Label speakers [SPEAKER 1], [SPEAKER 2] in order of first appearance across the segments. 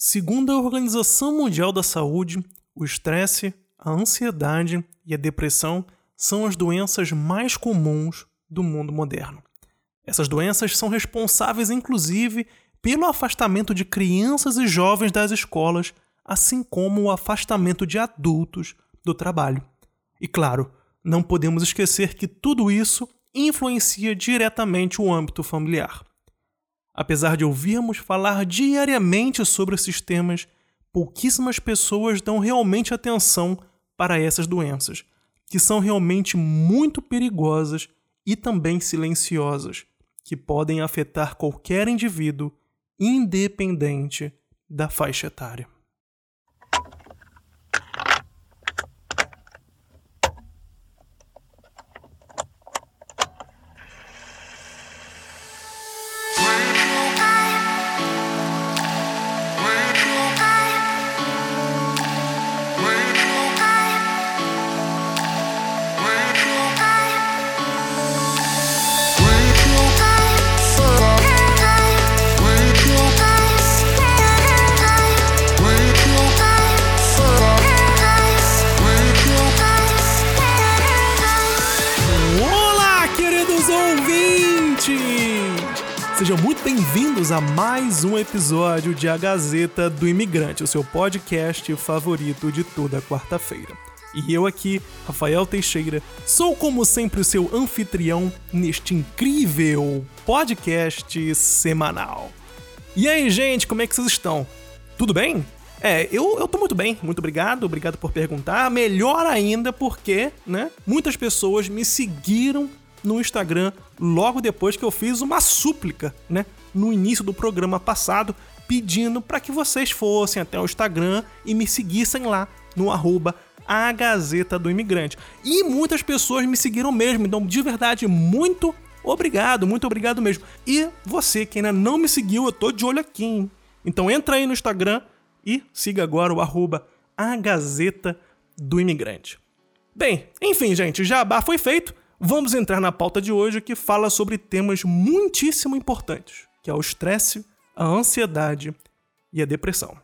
[SPEAKER 1] Segundo a Organização Mundial da Saúde, o estresse, a ansiedade e a depressão são as doenças mais comuns do mundo moderno. Essas doenças são responsáveis, inclusive, pelo afastamento de crianças e jovens das escolas, assim como o afastamento de adultos do trabalho. E claro, não podemos esquecer que tudo isso influencia diretamente o âmbito familiar. Apesar de ouvirmos falar diariamente sobre esses temas, pouquíssimas pessoas dão realmente atenção para essas doenças, que são realmente muito perigosas e também silenciosas, que podem afetar qualquer indivíduo, independente da faixa etária. Bem-vindos a mais um episódio de A Gazeta do Imigrante, o seu podcast favorito de toda quarta-feira. E eu aqui, Rafael Teixeira, sou como sempre o seu anfitrião neste incrível podcast semanal. E aí, gente, como é que vocês estão? Tudo bem? É, eu, eu tô muito bem, muito obrigado, obrigado por perguntar. Melhor ainda porque, né, muitas pessoas me seguiram no Instagram logo depois que eu fiz uma súplica, né, no início do programa passado, pedindo para que vocês fossem até o Instagram e me seguissem lá no arroba a Gazeta do Imigrante. E muitas pessoas me seguiram mesmo, então de verdade, muito obrigado, muito obrigado mesmo. E você que ainda não me seguiu, eu tô de olho aqui, hein? Então entra aí no Instagram e siga agora o arroba a Gazeta do Imigrante. Bem, enfim, gente, jabá foi feito vamos entrar na pauta de hoje que fala sobre temas muitíssimo importantes, que é o estresse, a ansiedade e a depressão.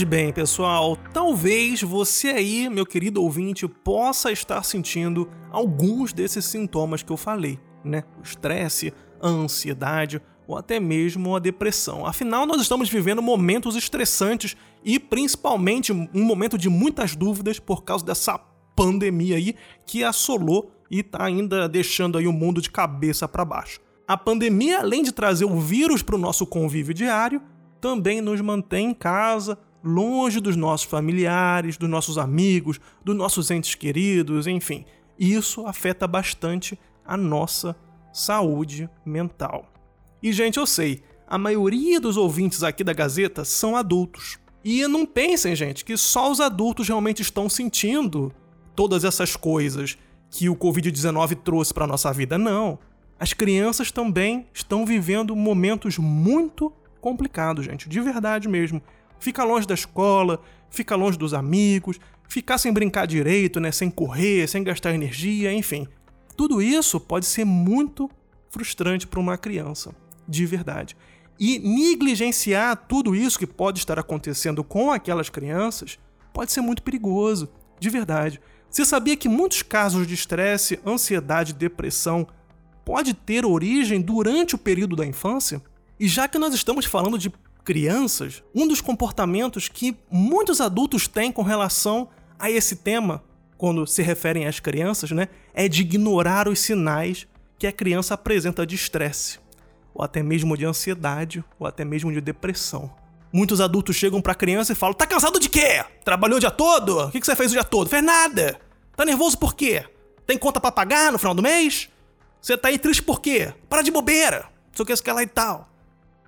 [SPEAKER 1] Pois bem, pessoal, talvez você aí, meu querido ouvinte, possa estar sentindo alguns desses sintomas que eu falei, né? O estresse, a ansiedade ou até mesmo a depressão. Afinal, nós estamos vivendo momentos estressantes e principalmente um momento de muitas dúvidas por causa dessa pandemia aí que assolou e está ainda deixando aí o mundo de cabeça para baixo. A pandemia, além de trazer o vírus para o nosso convívio diário, também nos mantém em casa, longe dos nossos familiares, dos nossos amigos, dos nossos entes queridos, enfim. Isso afeta bastante a nossa saúde mental. E, gente, eu sei, a maioria dos ouvintes aqui da Gazeta são adultos. E não pensem, gente, que só os adultos realmente estão sentindo todas essas coisas que o Covid-19 trouxe para nossa vida. Não. As crianças também estão vivendo momentos muito complicados, gente, de verdade mesmo fica longe da escola, fica longe dos amigos, ficar sem brincar direito, né, sem correr, sem gastar energia, enfim. Tudo isso pode ser muito frustrante para uma criança, de verdade. E negligenciar tudo isso que pode estar acontecendo com aquelas crianças pode ser muito perigoso, de verdade. Você sabia que muitos casos de estresse, ansiedade depressão pode ter origem durante o período da infância? E já que nós estamos falando de crianças, um dos comportamentos que muitos adultos têm com relação a esse tema, quando se referem às crianças, né, é de ignorar os sinais que a criança apresenta de estresse, ou até mesmo de ansiedade, ou até mesmo de depressão. Muitos adultos chegam pra criança e falam: Tá cansado de quê? Trabalhou o dia todo? O que você fez o dia todo? Fez nada. Tá nervoso por quê? Tem conta para pagar no final do mês? Você tá aí triste por quê? Para de bobeira. Não sei o que, isso que lá e tal.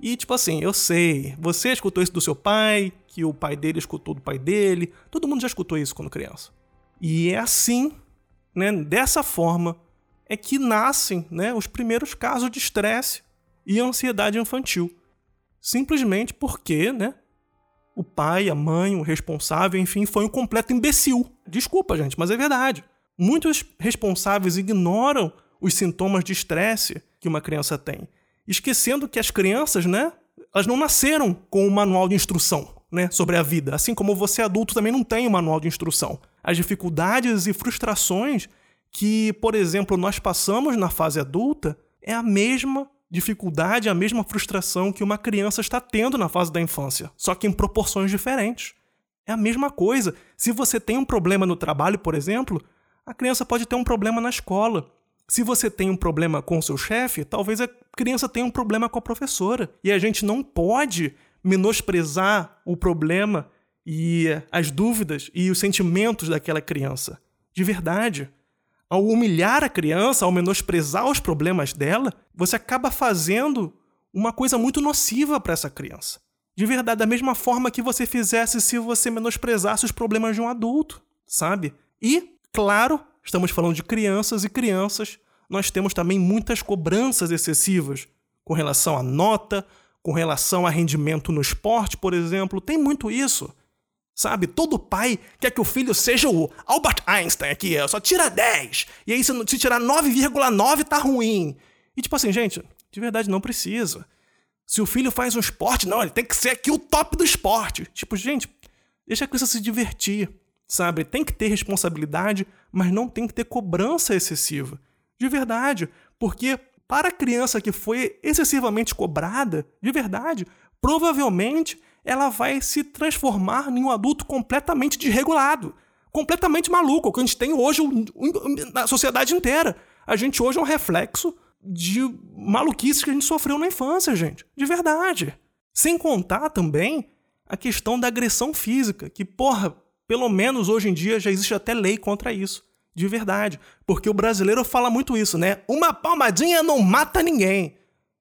[SPEAKER 1] E tipo assim, eu sei, você escutou isso do seu pai, que o pai dele escutou do pai dele, todo mundo já escutou isso quando criança. E é assim, né, dessa forma, é que nascem né, os primeiros casos de estresse e ansiedade infantil. simplesmente porque, né? O pai, a mãe, o responsável, enfim, foi um completo imbecil. Desculpa, gente, mas é verdade. Muitos responsáveis ignoram os sintomas de estresse que uma criança tem, esquecendo que as crianças, né, elas não nasceram com um manual de instrução, né, sobre a vida, assim como você adulto também não tem um manual de instrução. As dificuldades e frustrações que, por exemplo, nós passamos na fase adulta é a mesma dificuldade, a mesma frustração que uma criança está tendo na fase da infância, só que em proporções diferentes. É a mesma coisa. Se você tem um problema no trabalho, por exemplo, a criança pode ter um problema na escola. Se você tem um problema com o seu chefe, talvez a criança tenha um problema com a professora. E a gente não pode menosprezar o problema e as dúvidas e os sentimentos daquela criança. De verdade. Ao humilhar a criança, ao menosprezar os problemas dela, você acaba fazendo uma coisa muito nociva para essa criança. De verdade, da mesma forma que você fizesse se você menosprezasse os problemas de um adulto, sabe? E, claro, estamos falando de crianças e crianças, nós temos também muitas cobranças excessivas com relação à nota, com relação a rendimento no esporte, por exemplo. Tem muito isso. Sabe? Todo pai quer que o filho seja o Albert Einstein aqui, só tira 10. E aí, se, se tirar 9,9, tá ruim. E tipo assim, gente, de verdade não precisa. Se o filho faz um esporte, não, ele tem que ser aqui o top do esporte. Tipo, gente, deixa a criança se divertir, sabe? Tem que ter responsabilidade, mas não tem que ter cobrança excessiva. De verdade. Porque para a criança que foi excessivamente cobrada, de verdade, provavelmente ela vai se transformar em um adulto completamente desregulado, completamente maluco, o que a gente tem hoje na sociedade inteira. A gente hoje é um reflexo de maluquices que a gente sofreu na infância, gente. De verdade. Sem contar também a questão da agressão física, que, porra, pelo menos hoje em dia já existe até lei contra isso. De verdade. Porque o brasileiro fala muito isso, né? Uma palmadinha não mata ninguém.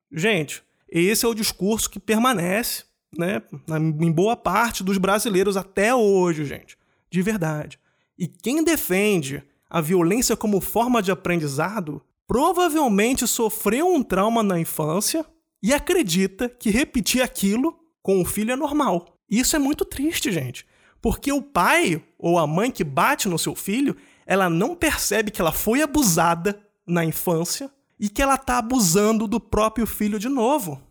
[SPEAKER 1] Gente, esse é o discurso que permanece né, em boa parte dos brasileiros até hoje, gente. De verdade. E quem defende a violência como forma de aprendizado provavelmente sofreu um trauma na infância e acredita que repetir aquilo com o filho é normal. Isso é muito triste, gente. Porque o pai ou a mãe que bate no seu filho, ela não percebe que ela foi abusada na infância e que ela está abusando do próprio filho de novo.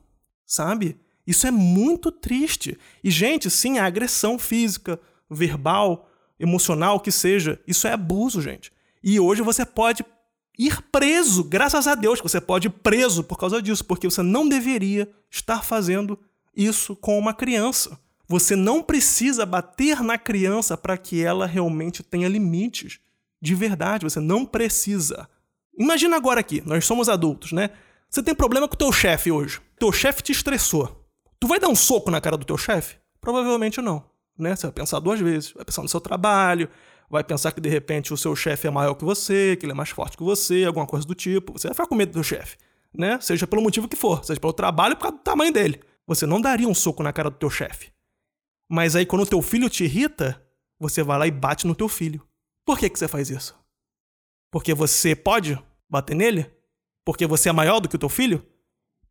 [SPEAKER 1] Sabe? Isso é muito triste. E, gente, sim, a agressão física, verbal, emocional, que seja, isso é abuso, gente. E hoje você pode ir preso, graças a Deus que você pode ir preso por causa disso, porque você não deveria estar fazendo isso com uma criança. Você não precisa bater na criança para que ela realmente tenha limites. De verdade, você não precisa. Imagina agora aqui, nós somos adultos, né? Você tem problema com o teu chefe hoje. Teu chefe te estressou. Tu vai dar um soco na cara do teu chefe? Provavelmente não. Né? Você vai pensar duas vezes. Vai pensar no seu trabalho, vai pensar que de repente o seu chefe é maior que você, que ele é mais forte que você, alguma coisa do tipo. Você vai ficar com medo do chefe. Né? Seja pelo motivo que for, seja pelo trabalho por causa do tamanho dele. Você não daria um soco na cara do teu chefe. Mas aí quando o teu filho te irrita, você vai lá e bate no teu filho. Por que, que você faz isso? Porque você pode bater nele? Porque você é maior do que o teu filho?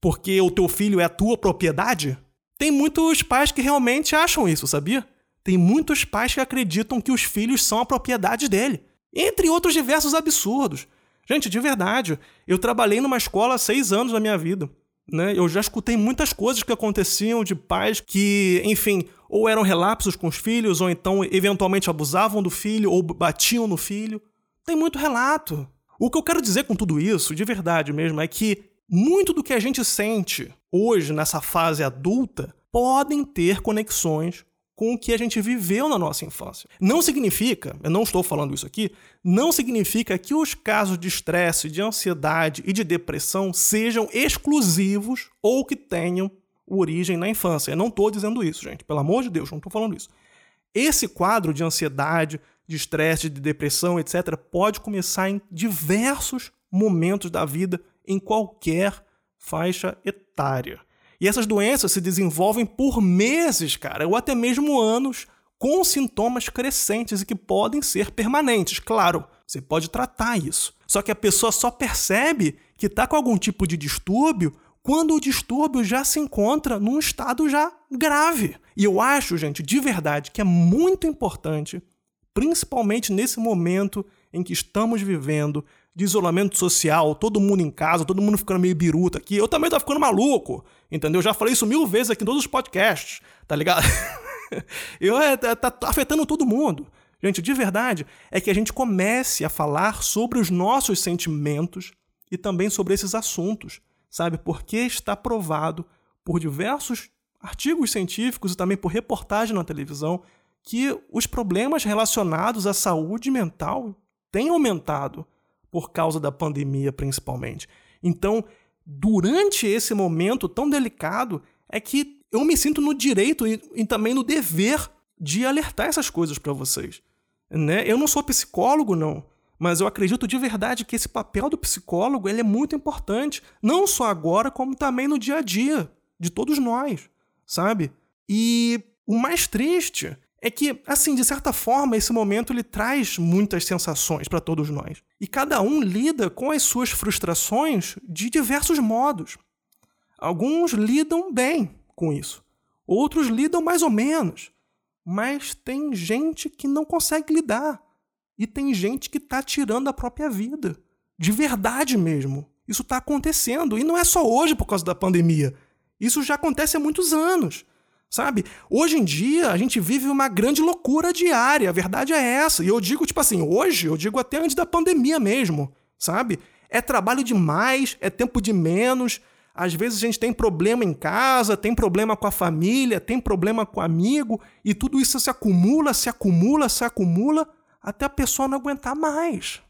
[SPEAKER 1] porque o teu filho é a tua propriedade? Tem muitos pais que realmente acham isso, sabia? Tem muitos pais que acreditam que os filhos são a propriedade dele. Entre outros diversos absurdos. Gente, de verdade, eu trabalhei numa escola há seis anos da minha vida. Né? Eu já escutei muitas coisas que aconteciam de pais que, enfim, ou eram relapsos com os filhos, ou então eventualmente abusavam do filho, ou batiam no filho. Tem muito relato. O que eu quero dizer com tudo isso, de verdade mesmo, é que muito do que a gente sente hoje nessa fase adulta podem ter conexões com o que a gente viveu na nossa infância. Não significa, eu não estou falando isso aqui, não significa que os casos de estresse, de ansiedade e de depressão sejam exclusivos ou que tenham origem na infância. Eu não estou dizendo isso, gente. Pelo amor de Deus, não estou falando isso. Esse quadro de ansiedade, de estresse, de depressão, etc., pode começar em diversos momentos da vida em qualquer faixa etária. E essas doenças se desenvolvem por meses, cara, ou até mesmo anos, com sintomas crescentes e que podem ser permanentes. Claro, você pode tratar isso. Só que a pessoa só percebe que está com algum tipo de distúrbio quando o distúrbio já se encontra num estado já grave. E eu acho, gente, de verdade, que é muito importante, principalmente nesse momento em que estamos vivendo de isolamento social, todo mundo em casa, todo mundo ficando meio biruta aqui. Eu também tô ficando maluco, entendeu? Eu já falei isso mil vezes aqui em todos os podcasts, tá ligado? eu, é, tá, tá afetando todo mundo. Gente, de verdade, é que a gente comece a falar sobre os nossos sentimentos e também sobre esses assuntos, sabe? Porque está provado por diversos artigos científicos e também por reportagem na televisão que os problemas relacionados à saúde mental têm aumentado por causa da pandemia, principalmente. Então, durante esse momento tão delicado, é que eu me sinto no direito e, e também no dever de alertar essas coisas para vocês. Né? Eu não sou psicólogo, não, mas eu acredito de verdade que esse papel do psicólogo ele é muito importante, não só agora, como também no dia a dia de todos nós, sabe? E o mais triste é que, assim, de certa forma, esse momento ele traz muitas sensações para todos nós. E cada um lida com as suas frustrações de diversos modos. Alguns lidam bem com isso, outros lidam mais ou menos. Mas tem gente que não consegue lidar. E tem gente que está tirando a própria vida. De verdade mesmo. Isso está acontecendo. E não é só hoje por causa da pandemia. Isso já acontece há muitos anos. Sabe? Hoje em dia, a gente vive uma grande loucura diária. A verdade é essa. E eu digo, tipo assim, hoje, eu digo até antes da pandemia mesmo. Sabe? É trabalho demais, é tempo de menos, às vezes a gente tem problema em casa, tem problema com a família, tem problema com amigo, e tudo isso se acumula, se acumula, se acumula, até a pessoa não aguentar mais.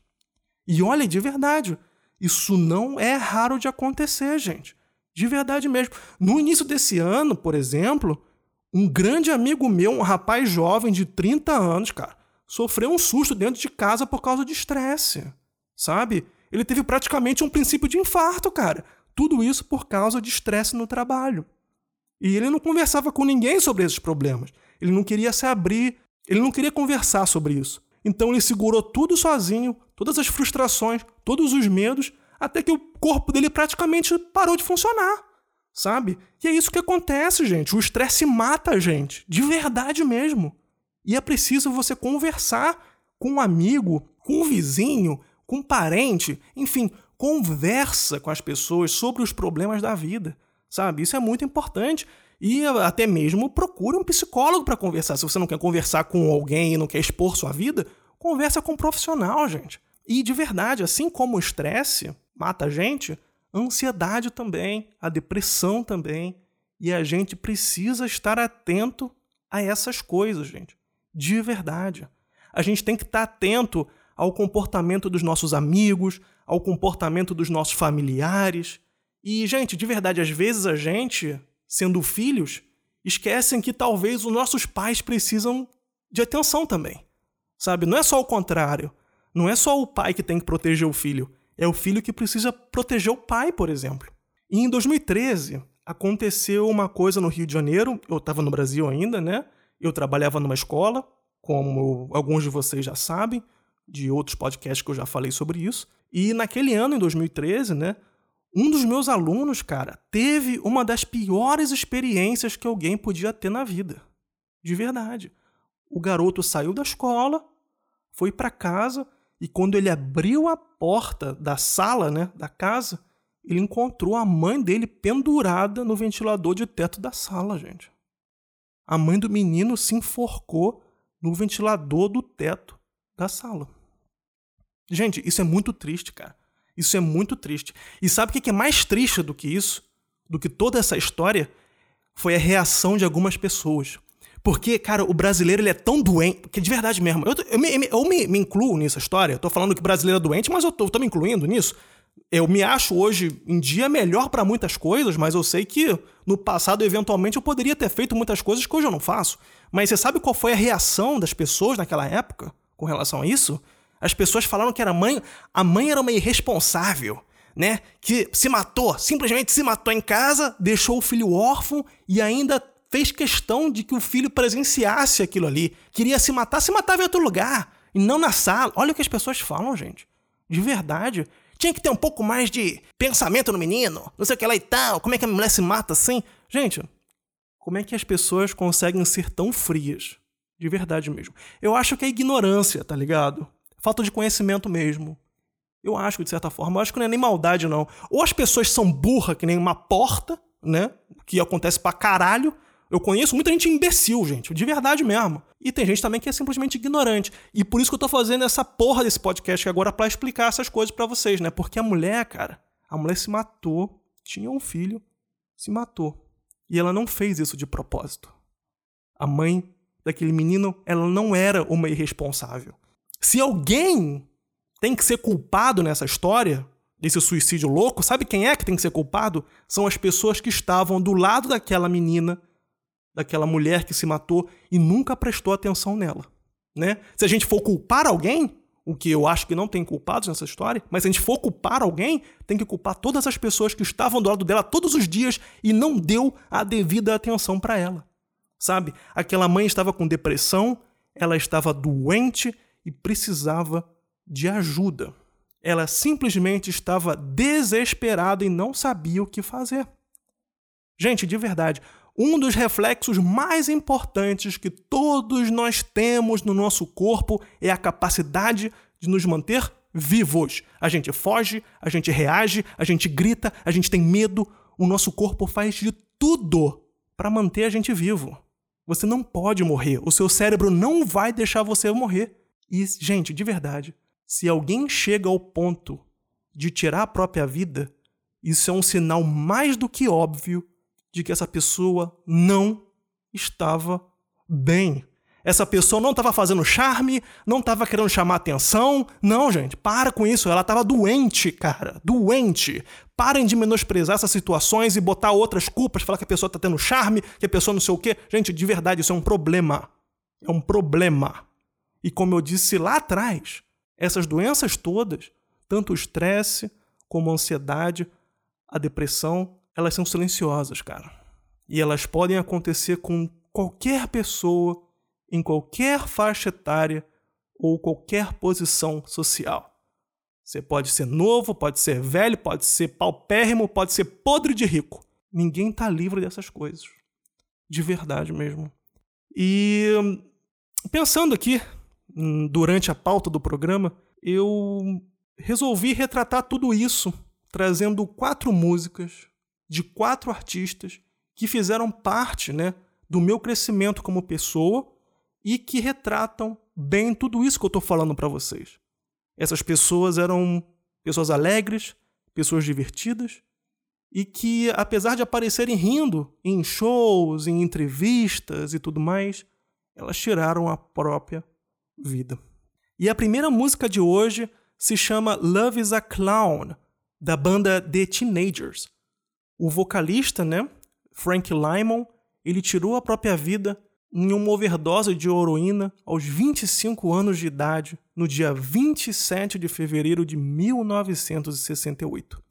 [SPEAKER 1] E olha, de verdade, isso não é raro de acontecer, gente. De verdade mesmo. No início desse ano, por exemplo, um grande amigo meu, um rapaz jovem de 30 anos, cara, sofreu um susto dentro de casa por causa de estresse. Sabe? Ele teve praticamente um princípio de infarto, cara. Tudo isso por causa de estresse no trabalho. E ele não conversava com ninguém sobre esses problemas. Ele não queria se abrir, ele não queria conversar sobre isso. Então ele segurou tudo sozinho, todas as frustrações, todos os medos, até que o corpo dele praticamente parou de funcionar. Sabe? E é isso que acontece, gente. O estresse mata a gente, de verdade mesmo. E é preciso você conversar com um amigo, com um vizinho, com um parente, enfim, conversa com as pessoas sobre os problemas da vida, sabe? Isso é muito importante. E até mesmo procure um psicólogo para conversar. Se você não quer conversar com alguém e não quer expor sua vida, conversa com um profissional, gente. E de verdade, assim como o estresse mata a gente, a ansiedade também, a depressão também. E a gente precisa estar atento a essas coisas, gente. De verdade. A gente tem que estar atento ao comportamento dos nossos amigos, ao comportamento dos nossos familiares. E, gente, de verdade, às vezes a gente, sendo filhos, esquecem que talvez os nossos pais precisam de atenção também. Sabe? Não é só o contrário. Não é só o pai que tem que proteger o filho. É o filho que precisa proteger o pai, por exemplo. E em 2013, aconteceu uma coisa no Rio de Janeiro. Eu estava no Brasil ainda, né? Eu trabalhava numa escola, como alguns de vocês já sabem, de outros podcasts que eu já falei sobre isso. E naquele ano, em 2013, né, um dos meus alunos, cara, teve uma das piores experiências que alguém podia ter na vida. De verdade. O garoto saiu da escola, foi para casa e quando ele abriu a porta da sala, né, da casa, ele encontrou a mãe dele pendurada no ventilador de teto da sala, gente. A mãe do menino se enforcou no ventilador do teto da sala. Gente, isso é muito triste, cara. Isso é muito triste. E sabe o que é mais triste do que isso? Do que toda essa história? Foi a reação de algumas pessoas. Porque, cara, o brasileiro ele é tão doente. Que de verdade mesmo. Eu, eu, me, eu me, me, incluo nessa história. Eu tô falando que o brasileiro é doente, mas eu tô, eu tô me incluindo nisso. Eu me acho hoje em dia melhor para muitas coisas, mas eu sei que no passado, eventualmente, eu poderia ter feito muitas coisas que hoje eu não faço. Mas você sabe qual foi a reação das pessoas naquela época com relação a isso? As pessoas falaram que era mãe, a mãe era uma irresponsável, né? Que se matou, simplesmente se matou em casa, deixou o filho órfão e ainda fez questão de que o filho presenciasse aquilo ali. Queria se matar, se matava em outro lugar, e não na sala. Olha o que as pessoas falam, gente. De verdade. Tinha que ter um pouco mais de pensamento no menino, não sei o que lá e tal. Como é que a mulher se mata assim? Gente, como é que as pessoas conseguem ser tão frias? De verdade mesmo. Eu acho que é ignorância, tá ligado? Falta de conhecimento mesmo. Eu acho, de certa forma. Eu acho que não é nem maldade, não. Ou as pessoas são burras, que nem uma porta, né? Que acontece pra caralho. Eu conheço muita gente imbecil, gente. De verdade mesmo. E tem gente também que é simplesmente ignorante. E por isso que eu tô fazendo essa porra desse podcast agora para explicar essas coisas para vocês, né? Porque a mulher, cara, a mulher se matou, tinha um filho, se matou. E ela não fez isso de propósito. A mãe daquele menino, ela não era uma irresponsável. Se alguém tem que ser culpado nessa história, desse suicídio louco, sabe quem é que tem que ser culpado? São as pessoas que estavam do lado daquela menina, daquela mulher que se matou e nunca prestou atenção nela, né? Se a gente for culpar alguém, o que eu acho que não tem culpados nessa história, mas se a gente for culpar alguém, tem que culpar todas as pessoas que estavam do lado dela todos os dias e não deu a devida atenção para ela. Sabe? Aquela mãe estava com depressão, ela estava doente e precisava de ajuda. Ela simplesmente estava desesperada e não sabia o que fazer. Gente, de verdade, um dos reflexos mais importantes que todos nós temos no nosso corpo é a capacidade de nos manter vivos. A gente foge, a gente reage, a gente grita, a gente tem medo. O nosso corpo faz de tudo para manter a gente vivo. Você não pode morrer. O seu cérebro não vai deixar você morrer. E, gente, de verdade, se alguém chega ao ponto de tirar a própria vida, isso é um sinal mais do que óbvio de que essa pessoa não estava bem. Essa pessoa não estava fazendo charme, não estava querendo chamar atenção. Não, gente, para com isso. Ela estava doente, cara. Doente. Parem de menosprezar essas situações e botar outras culpas, falar que a pessoa está tendo charme, que a pessoa não sei o quê. Gente, de verdade, isso é um problema. É um problema. E como eu disse lá atrás, essas doenças todas, tanto o estresse como a ansiedade, a depressão, elas são silenciosas, cara. E elas podem acontecer com qualquer pessoa, em qualquer faixa etária ou qualquer posição social. Você pode ser novo, pode ser velho, pode ser paupérrimo, pode ser podre de rico. Ninguém está livre dessas coisas. De verdade mesmo. E pensando aqui, hum, durante a pauta do programa, eu resolvi retratar tudo isso trazendo quatro músicas de quatro artistas que fizeram parte né, do meu crescimento como pessoa e que retratam bem tudo isso que eu estou falando para vocês. Essas pessoas eram pessoas alegres, pessoas divertidas e que, apesar de aparecerem rindo em shows, em entrevistas e tudo mais, elas tiraram a própria vida. E a primeira música de hoje se chama Love is a Clown, da banda The Teenagers. O vocalista, né, Frank Lymon, ele tirou a própria vida em uma overdose de heroína aos 25 anos de idade, no dia 27 de fevereiro de 1968.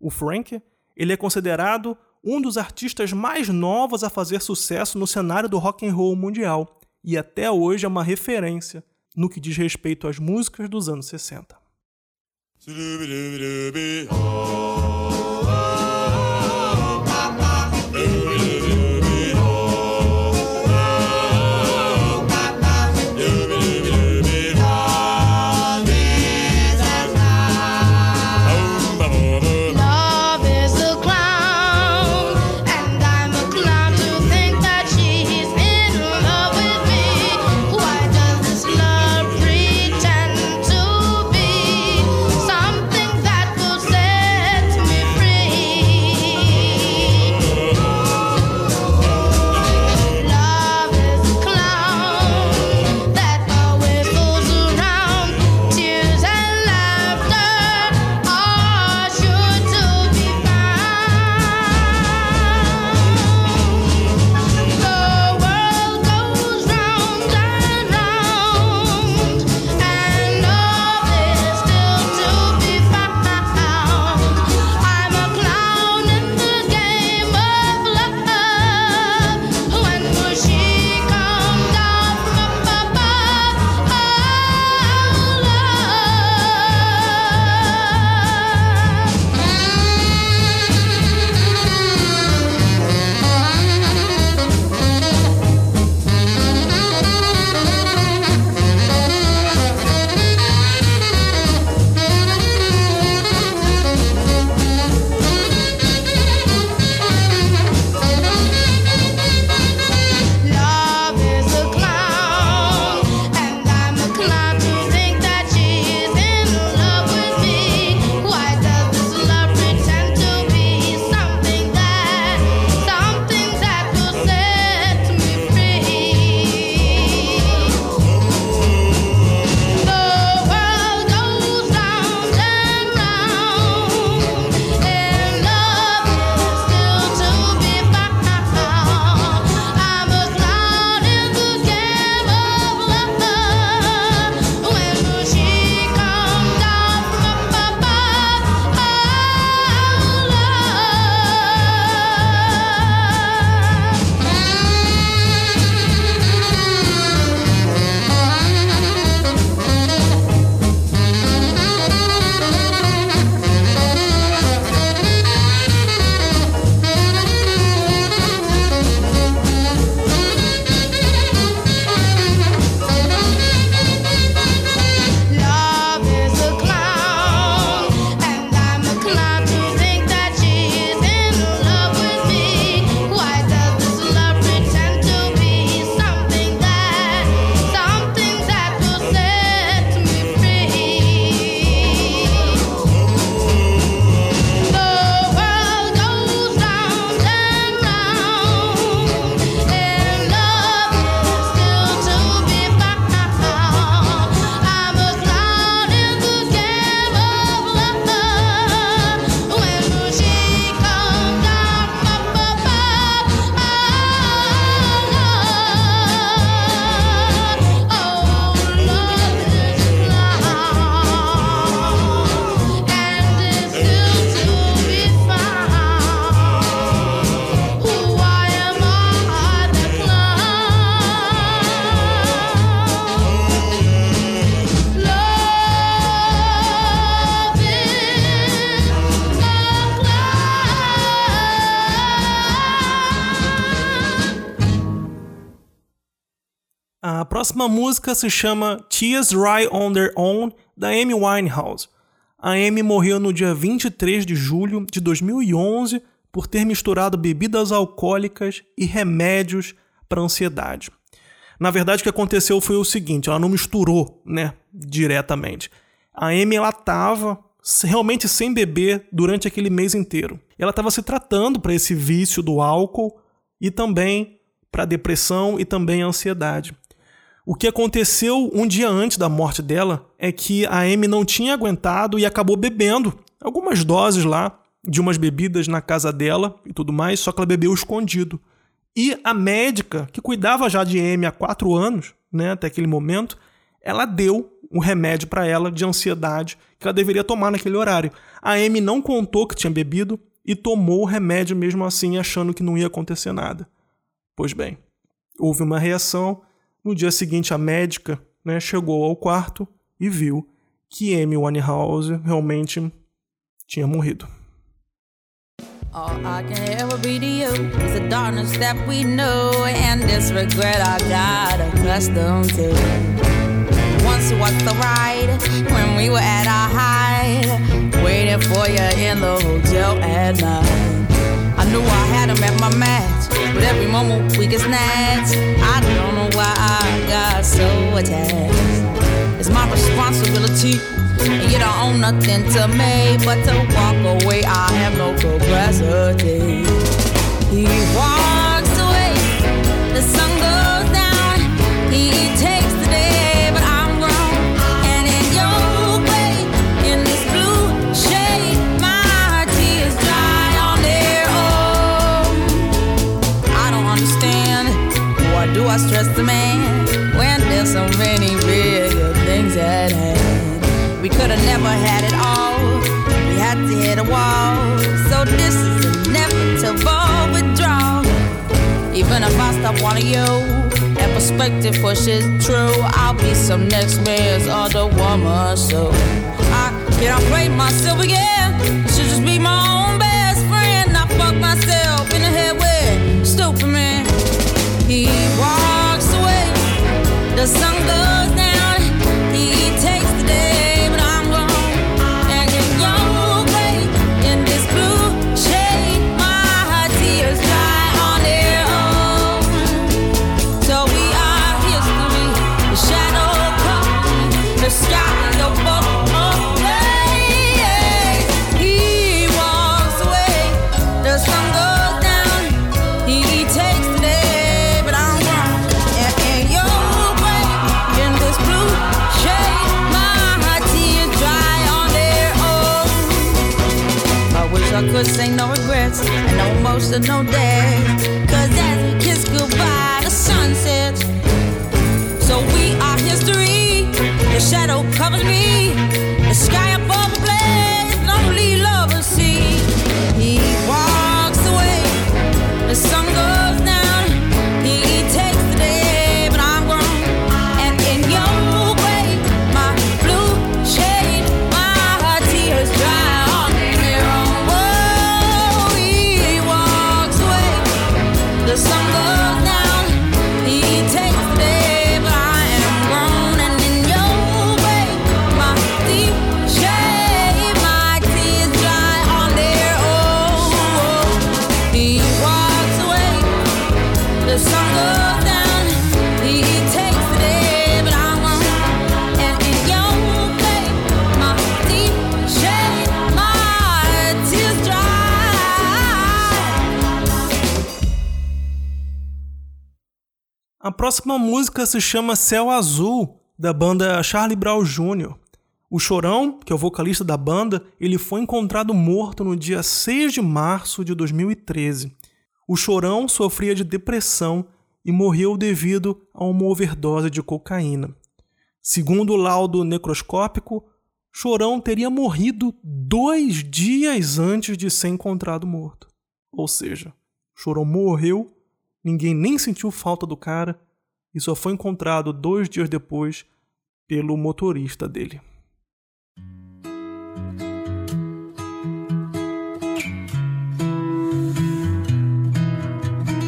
[SPEAKER 1] O Frank, ele é considerado um dos artistas mais novos a fazer sucesso no cenário do rock and roll mundial e até hoje é uma referência no que diz respeito às músicas dos anos 60.
[SPEAKER 2] Próxima música se chama Tears Right on Their Own, da Amy Winehouse. A Amy morreu no dia 23 de julho de 2011 por ter misturado bebidas alcoólicas e remédios para ansiedade. Na verdade, o que aconteceu foi o seguinte: ela não misturou, né, diretamente. A Amy ela estava realmente sem beber durante aquele mês inteiro. Ela estava se tratando para esse vício do álcool e também para depressão e também ansiedade. O que aconteceu um dia antes da morte dela é que a Amy não tinha aguentado e acabou bebendo algumas doses lá de umas bebidas na casa dela e tudo mais, só que ela bebeu escondido. E a médica, que cuidava já de Amy há quatro anos, né, até aquele momento, ela deu um remédio para ela de ansiedade que ela deveria tomar naquele horário. A Amy não contou que tinha bebido e tomou o remédio mesmo assim, achando que não ia acontecer nada. Pois bem, houve uma reação. No dia seguinte, a médica né, chegou ao quarto e viu que Amy Winehouse realmente tinha morrido. All I can ever be to you is darkness that we know and I got. Once was the when we were at our height, waiting for you in the hotel at night. I knew I had him at my match, but every moment we get snatched. I don't know why I got so attached. It's my responsibility and you don't own nothing to me but to walk away. I have no capacity. He walks away, the sun I stress the man when there's so many bigger things at hand? We could have never had it all. We had to hit a wall. So this is inevitable withdrawal. Even if I stop wanting you, and perspective pushes true, I'll be some next man's other woman. So I cannot play myself again. Should just be my own The sun goes could say no regrets and no emotional day. Cause as we kiss goodbye, the sun sets. So we are history. The shadow covers me. Próxima música se chama Céu Azul, da banda Charlie Brown Jr. O Chorão, que é o vocalista da banda, ele foi encontrado morto no dia 6 de março de 2013. O Chorão sofria de depressão e morreu devido a uma overdose de cocaína. Segundo o laudo necroscópico, Chorão teria morrido dois dias antes de ser encontrado morto. Ou seja, Chorão morreu ninguém nem sentiu falta do cara e só foi encontrado dois dias depois pelo motorista dele.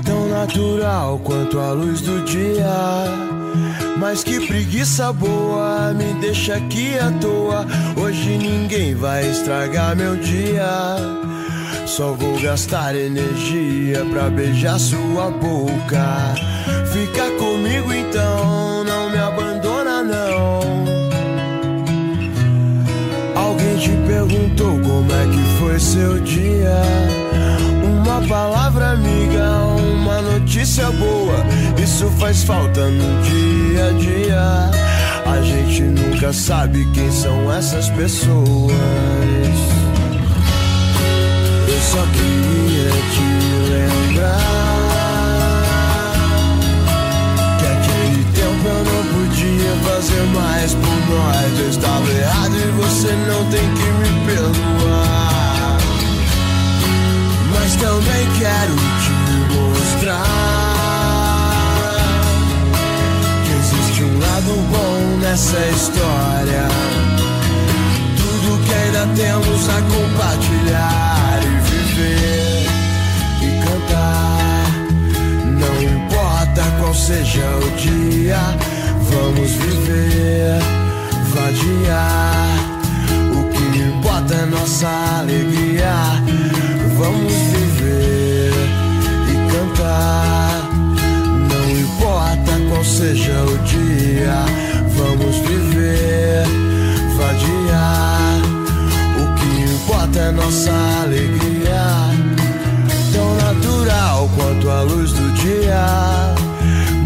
[SPEAKER 3] Tão natural quanto a luz do dia. Mas que preguiça boa, me deixa aqui à toa. Hoje ninguém vai estragar meu dia. Só vou gastar energia pra beijar sua boca. Fica comigo então, não me abandona não. Alguém te perguntou como é que foi seu dia? Uma palavra amiga, uma notícia boa. Isso faz falta no dia a dia. A gente nunca sabe quem são essas pessoas. Eu só queria te lembrar fazer mais por nós. Eu estava errado e você não tem que me perdoar. Mas também quero te mostrar que existe um lado bom nessa história. Tudo que ainda temos a compartilhar e viver e cantar. Não importa qual seja o dia, vamos viver, vadiar. O que importa é nossa alegria. Vamos viver e cantar. Não importa qual seja o dia, vamos viver, vadiar. O que importa é nossa alegria, tão natural quanto a luz do dia.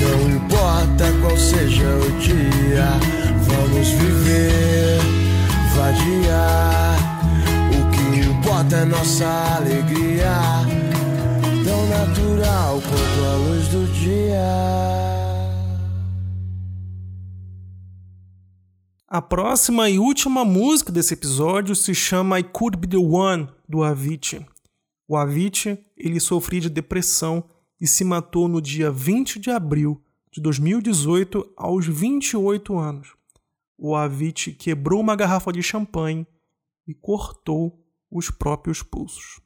[SPEAKER 3] Não importa qual seja o dia, vamos viver, vadiar. O que importa é nossa alegria, tão natural quanto a luz do dia.
[SPEAKER 1] A próxima e última música desse episódio se chama I Could Be The One, do Avicii. O Avicii, ele sofria de depressão e se matou no dia 20 de abril de 2018 aos 28 anos. O Avicii quebrou uma garrafa de champanhe e cortou os próprios pulsos.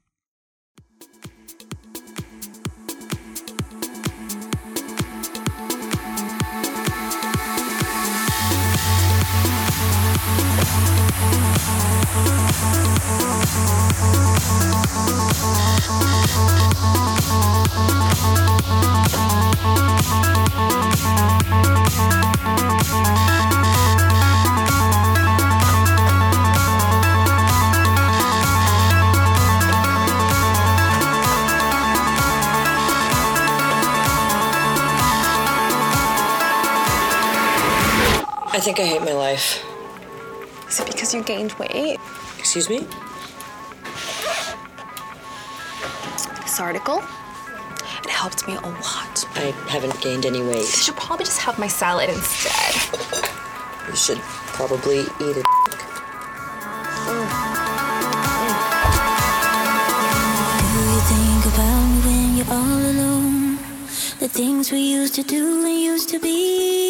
[SPEAKER 4] Hate life.
[SPEAKER 5] Is it because you gained weight?
[SPEAKER 4] Excuse me?
[SPEAKER 5] This article? It helped me a lot.
[SPEAKER 4] I haven't gained any
[SPEAKER 5] I
[SPEAKER 4] weight.
[SPEAKER 5] should probably just have my salad instead.
[SPEAKER 4] You should probably eat it.
[SPEAKER 6] Do you think about me when you're all alone? The things we used to do and used to be.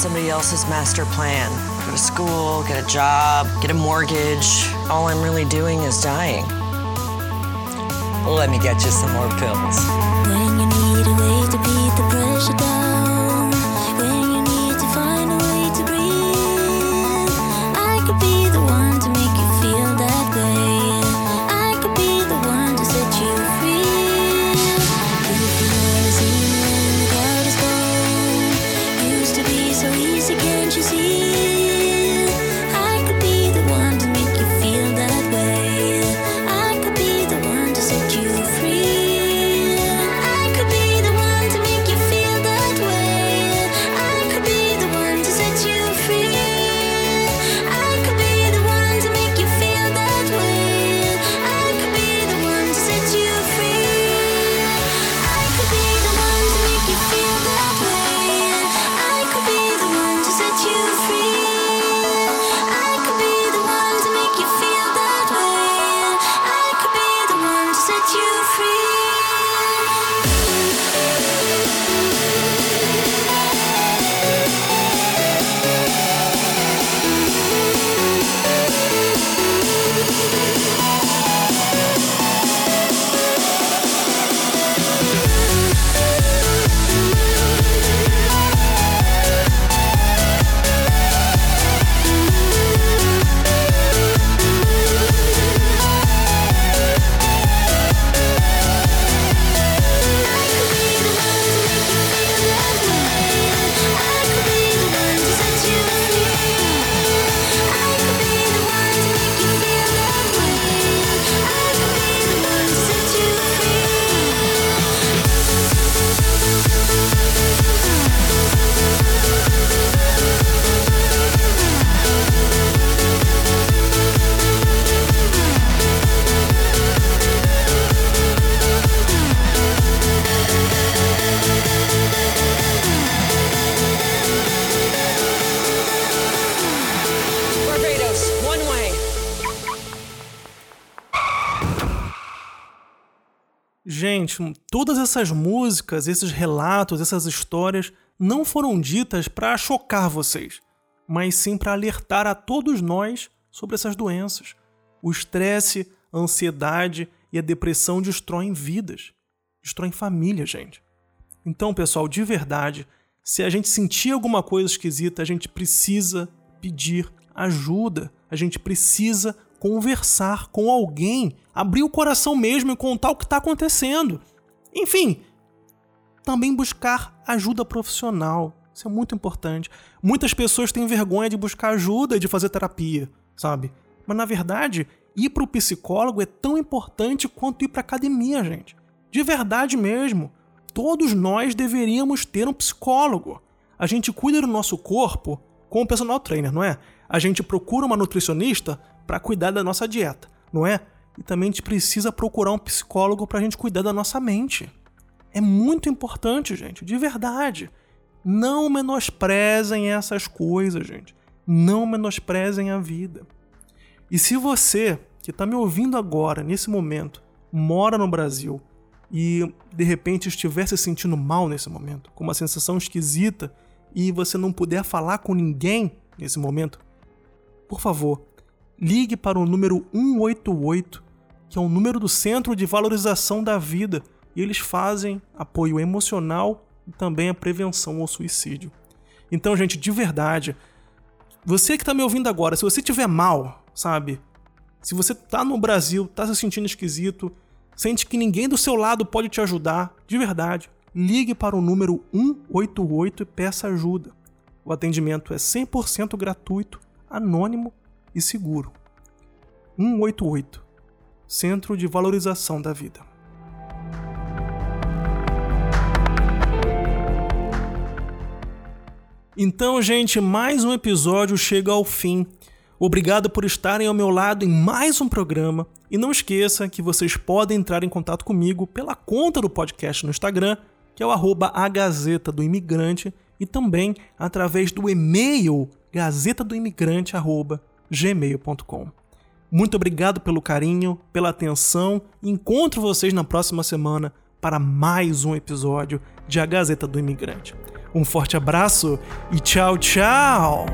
[SPEAKER 4] Somebody else's master plan. Go to school, get a job, get a mortgage. All I'm really doing is dying. Let me get you some more pills.
[SPEAKER 1] Todas essas músicas, esses relatos, essas histórias não foram ditas para chocar vocês, mas sim para alertar a todos nós sobre essas doenças. O estresse, a ansiedade e a depressão destroem vidas, destroem famílias, gente. Então, pessoal, de verdade, se a gente sentir alguma coisa esquisita, a gente precisa pedir ajuda, a gente precisa conversar com alguém, abrir o coração mesmo e contar o que está acontecendo. Enfim, também buscar ajuda profissional. Isso é muito importante. Muitas pessoas têm vergonha de buscar ajuda e de fazer terapia, sabe? Mas na verdade, ir para o psicólogo é tão importante quanto ir para academia, gente. De verdade mesmo. Todos nós deveríamos ter um psicólogo. A gente cuida do nosso corpo com o personal trainer, não é? A gente procura uma nutricionista para cuidar da nossa dieta, não é? E também a gente precisa procurar um psicólogo para a gente cuidar da nossa mente. É muito importante, gente, de verdade. Não menosprezem essas coisas, gente. Não menosprezem a vida. E se você que está me ouvindo agora, nesse momento, mora no Brasil e de repente estiver se sentindo mal nesse momento, com uma sensação esquisita e você não puder falar com ninguém nesse momento, por favor, ligue para o número 188, que é o número do Centro de Valorização da Vida, e eles fazem apoio emocional e também a prevenção ao suicídio. Então, gente, de verdade, você que está me ouvindo agora, se você estiver mal, sabe? Se você tá no Brasil, tá se sentindo esquisito, sente que ninguém do seu lado pode te ajudar, de verdade, ligue para o número 188 e peça ajuda. O atendimento é 100% gratuito, anônimo e seguro. 188 Centro de Valorização da Vida. Então, gente, mais um episódio chega ao fim. Obrigado por estarem ao meu lado em mais um programa. E não esqueça que vocês podem entrar em contato comigo pela conta do podcast no Instagram, que é o arroba a Gazeta do Imigrante, e também através do e-mail gazetadoimigrante.gmail.com. Muito obrigado pelo carinho, pela atenção encontro vocês na próxima semana para mais um episódio de A Gazeta do Imigrante. Um forte abraço e tchau, tchau!